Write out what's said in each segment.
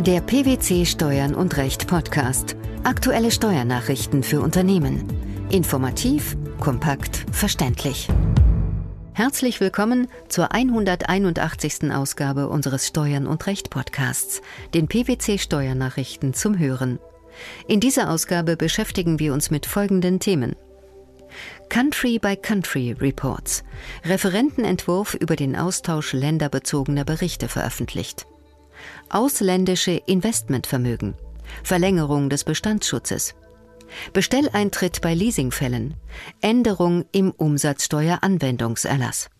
Der PwC Steuern und Recht Podcast. Aktuelle Steuernachrichten für Unternehmen. Informativ, kompakt, verständlich. Herzlich willkommen zur 181. Ausgabe unseres Steuern und Recht Podcasts, den PwC Steuernachrichten zum Hören. In dieser Ausgabe beschäftigen wir uns mit folgenden Themen. Country by Country Reports. Referentenentwurf über den Austausch länderbezogener Berichte veröffentlicht ausländische Investmentvermögen, Verlängerung des Bestandsschutzes, Bestelleintritt bei Leasingfällen, Änderung im Umsatzsteueranwendungserlass.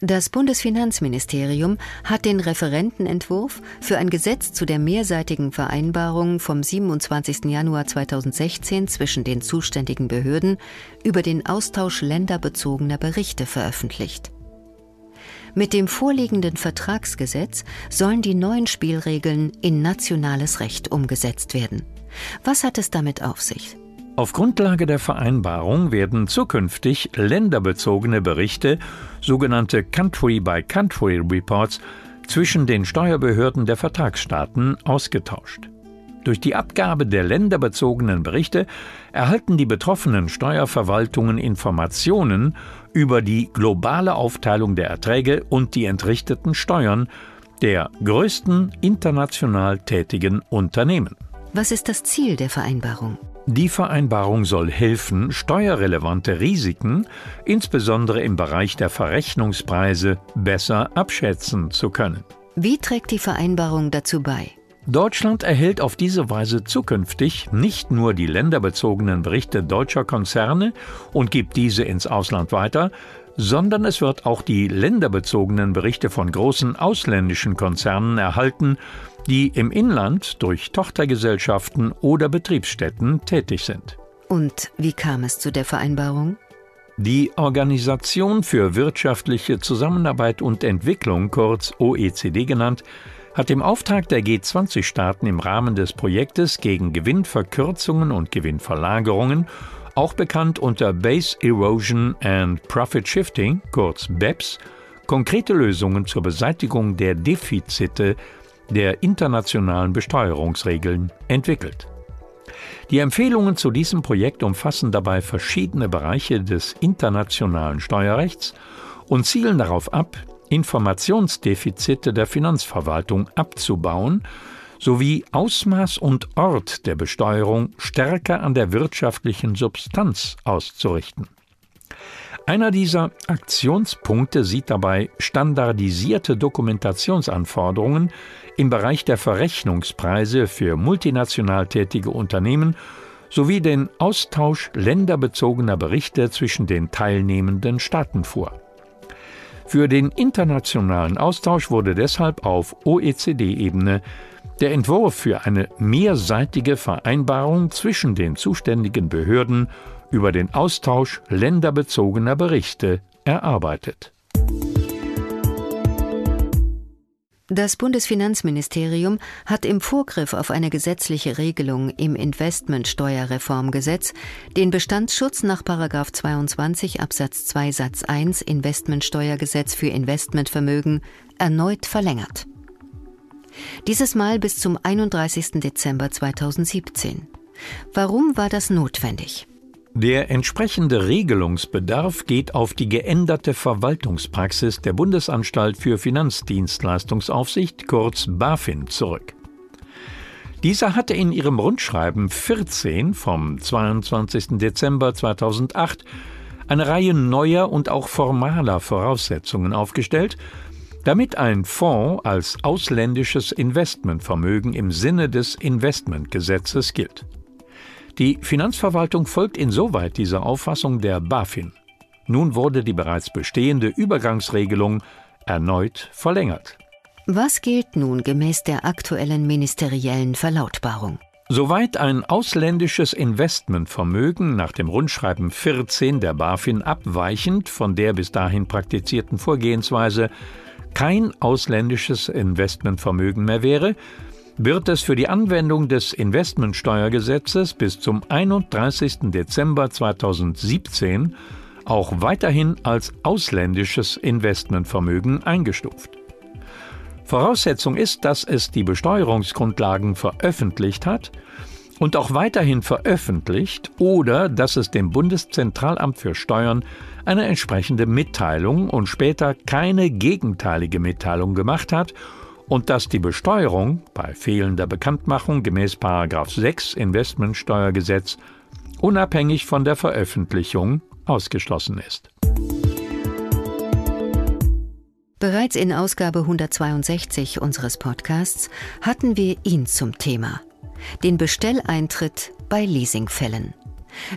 Das Bundesfinanzministerium hat den Referentenentwurf für ein Gesetz zu der mehrseitigen Vereinbarung vom 27. Januar 2016 zwischen den zuständigen Behörden über den Austausch länderbezogener Berichte veröffentlicht. Mit dem vorliegenden Vertragsgesetz sollen die neuen Spielregeln in nationales Recht umgesetzt werden. Was hat es damit auf sich? Auf Grundlage der Vereinbarung werden zukünftig länderbezogene Berichte, sogenannte Country-by-Country Reports, zwischen den Steuerbehörden der Vertragsstaaten ausgetauscht. Durch die Abgabe der länderbezogenen Berichte erhalten die betroffenen Steuerverwaltungen Informationen über die globale Aufteilung der Erträge und die entrichteten Steuern der größten international tätigen Unternehmen. Was ist das Ziel der Vereinbarung? Die Vereinbarung soll helfen, steuerrelevante Risiken, insbesondere im Bereich der Verrechnungspreise, besser abschätzen zu können. Wie trägt die Vereinbarung dazu bei? Deutschland erhält auf diese Weise zukünftig nicht nur die länderbezogenen Berichte deutscher Konzerne und gibt diese ins Ausland weiter, sondern es wird auch die länderbezogenen Berichte von großen ausländischen Konzernen erhalten, die im Inland durch Tochtergesellschaften oder Betriebsstätten tätig sind. Und wie kam es zu der Vereinbarung? Die Organisation für wirtschaftliche Zusammenarbeit und Entwicklung, kurz OECD genannt, hat im Auftrag der G20-Staaten im Rahmen des Projektes gegen Gewinnverkürzungen und Gewinnverlagerungen, auch bekannt unter Base Erosion and Profit Shifting, kurz BEPS, konkrete Lösungen zur Beseitigung der Defizite der internationalen Besteuerungsregeln entwickelt. Die Empfehlungen zu diesem Projekt umfassen dabei verschiedene Bereiche des internationalen Steuerrechts und zielen darauf ab, Informationsdefizite der Finanzverwaltung abzubauen sowie Ausmaß und Ort der Besteuerung stärker an der wirtschaftlichen Substanz auszurichten. Einer dieser Aktionspunkte sieht dabei standardisierte Dokumentationsanforderungen im Bereich der Verrechnungspreise für multinational tätige Unternehmen sowie den Austausch länderbezogener Berichte zwischen den teilnehmenden Staaten vor. Für den internationalen Austausch wurde deshalb auf OECD-Ebene der Entwurf für eine mehrseitige Vereinbarung zwischen den zuständigen Behörden über den Austausch länderbezogener Berichte erarbeitet Das Bundesfinanzministerium hat im Vorgriff auf eine gesetzliche Regelung im Investmentsteuerreformgesetz den Bestandsschutz nach 22 Absatz 2 Satz 1 Investmentsteuergesetz für Investmentvermögen erneut verlängert. Dieses Mal bis zum 31. Dezember 2017. Warum war das notwendig? Der entsprechende Regelungsbedarf geht auf die geänderte Verwaltungspraxis der Bundesanstalt für Finanzdienstleistungsaufsicht, kurz BaFin, zurück. Dieser hatte in ihrem Rundschreiben 14 vom 22. Dezember 2008 eine Reihe neuer und auch formaler Voraussetzungen aufgestellt, damit ein Fonds als ausländisches Investmentvermögen im Sinne des Investmentgesetzes gilt. Die Finanzverwaltung folgt insoweit dieser Auffassung der BaFin. Nun wurde die bereits bestehende Übergangsregelung erneut verlängert. Was gilt nun gemäß der aktuellen ministeriellen Verlautbarung? Soweit ein ausländisches Investmentvermögen nach dem Rundschreiben 14 der BaFin abweichend von der bis dahin praktizierten Vorgehensweise kein ausländisches Investmentvermögen mehr wäre, wird es für die Anwendung des Investmentsteuergesetzes bis zum 31. Dezember 2017 auch weiterhin als ausländisches Investmentvermögen eingestuft. Voraussetzung ist, dass es die Besteuerungsgrundlagen veröffentlicht hat und auch weiterhin veröffentlicht oder dass es dem Bundeszentralamt für Steuern eine entsprechende Mitteilung und später keine gegenteilige Mitteilung gemacht hat und dass die Besteuerung bei fehlender Bekanntmachung gemäß 6 Investmentsteuergesetz unabhängig von der Veröffentlichung ausgeschlossen ist. Bereits in Ausgabe 162 unseres Podcasts hatten wir ihn zum Thema. Den Bestelleintritt bei Leasingfällen.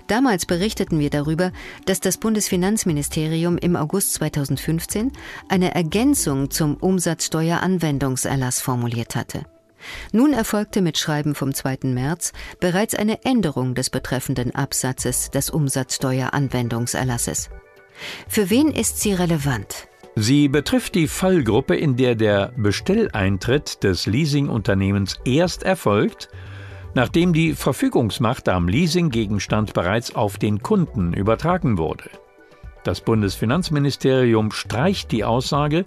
Damals berichteten wir darüber, dass das Bundesfinanzministerium im August 2015 eine Ergänzung zum Umsatzsteueranwendungserlass formuliert hatte. Nun erfolgte mit Schreiben vom 2. März bereits eine Änderung des betreffenden Absatzes des Umsatzsteueranwendungserlasses. Für wen ist sie relevant? Sie betrifft die Fallgruppe, in der der Bestelleintritt des Leasingunternehmens erst erfolgt, nachdem die Verfügungsmacht am Leasinggegenstand bereits auf den Kunden übertragen wurde. Das Bundesfinanzministerium streicht die Aussage,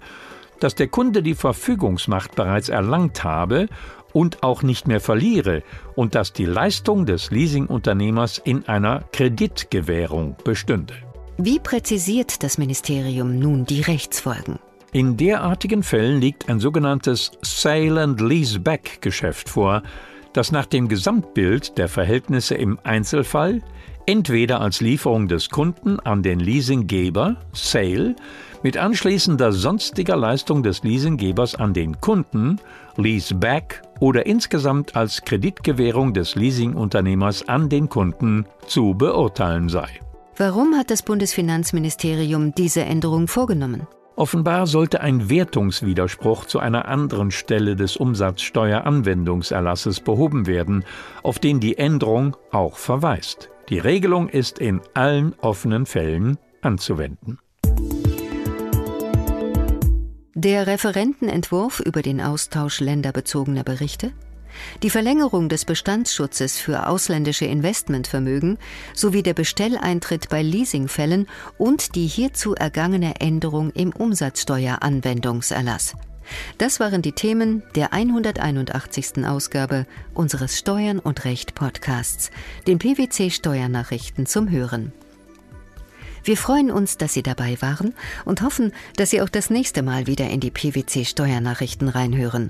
dass der Kunde die Verfügungsmacht bereits erlangt habe und auch nicht mehr verliere und dass die Leistung des Leasingunternehmers in einer Kreditgewährung bestünde. Wie präzisiert das Ministerium nun die Rechtsfolgen? In derartigen Fällen liegt ein sogenanntes Sale and Leaseback Geschäft vor, das nach dem Gesamtbild der Verhältnisse im Einzelfall entweder als Lieferung des Kunden an den Leasinggeber Sale mit anschließender sonstiger Leistung des Leasinggebers an den Kunden Leaseback oder insgesamt als Kreditgewährung des Leasingunternehmers an den Kunden zu beurteilen sei. Warum hat das Bundesfinanzministerium diese Änderung vorgenommen? Offenbar sollte ein Wertungswiderspruch zu einer anderen Stelle des Umsatzsteueranwendungserlasses behoben werden, auf den die Änderung auch verweist. Die Regelung ist in allen offenen Fällen anzuwenden. Der Referentenentwurf über den Austausch länderbezogener Berichte die Verlängerung des Bestandsschutzes für ausländische Investmentvermögen sowie der Bestelleintritt bei Leasingfällen und die hierzu ergangene Änderung im Umsatzsteueranwendungserlass. Das waren die Themen der 181. Ausgabe unseres Steuern und Recht Podcasts, den PwC Steuernachrichten zum Hören. Wir freuen uns, dass Sie dabei waren und hoffen, dass Sie auch das nächste Mal wieder in die PwC Steuernachrichten reinhören.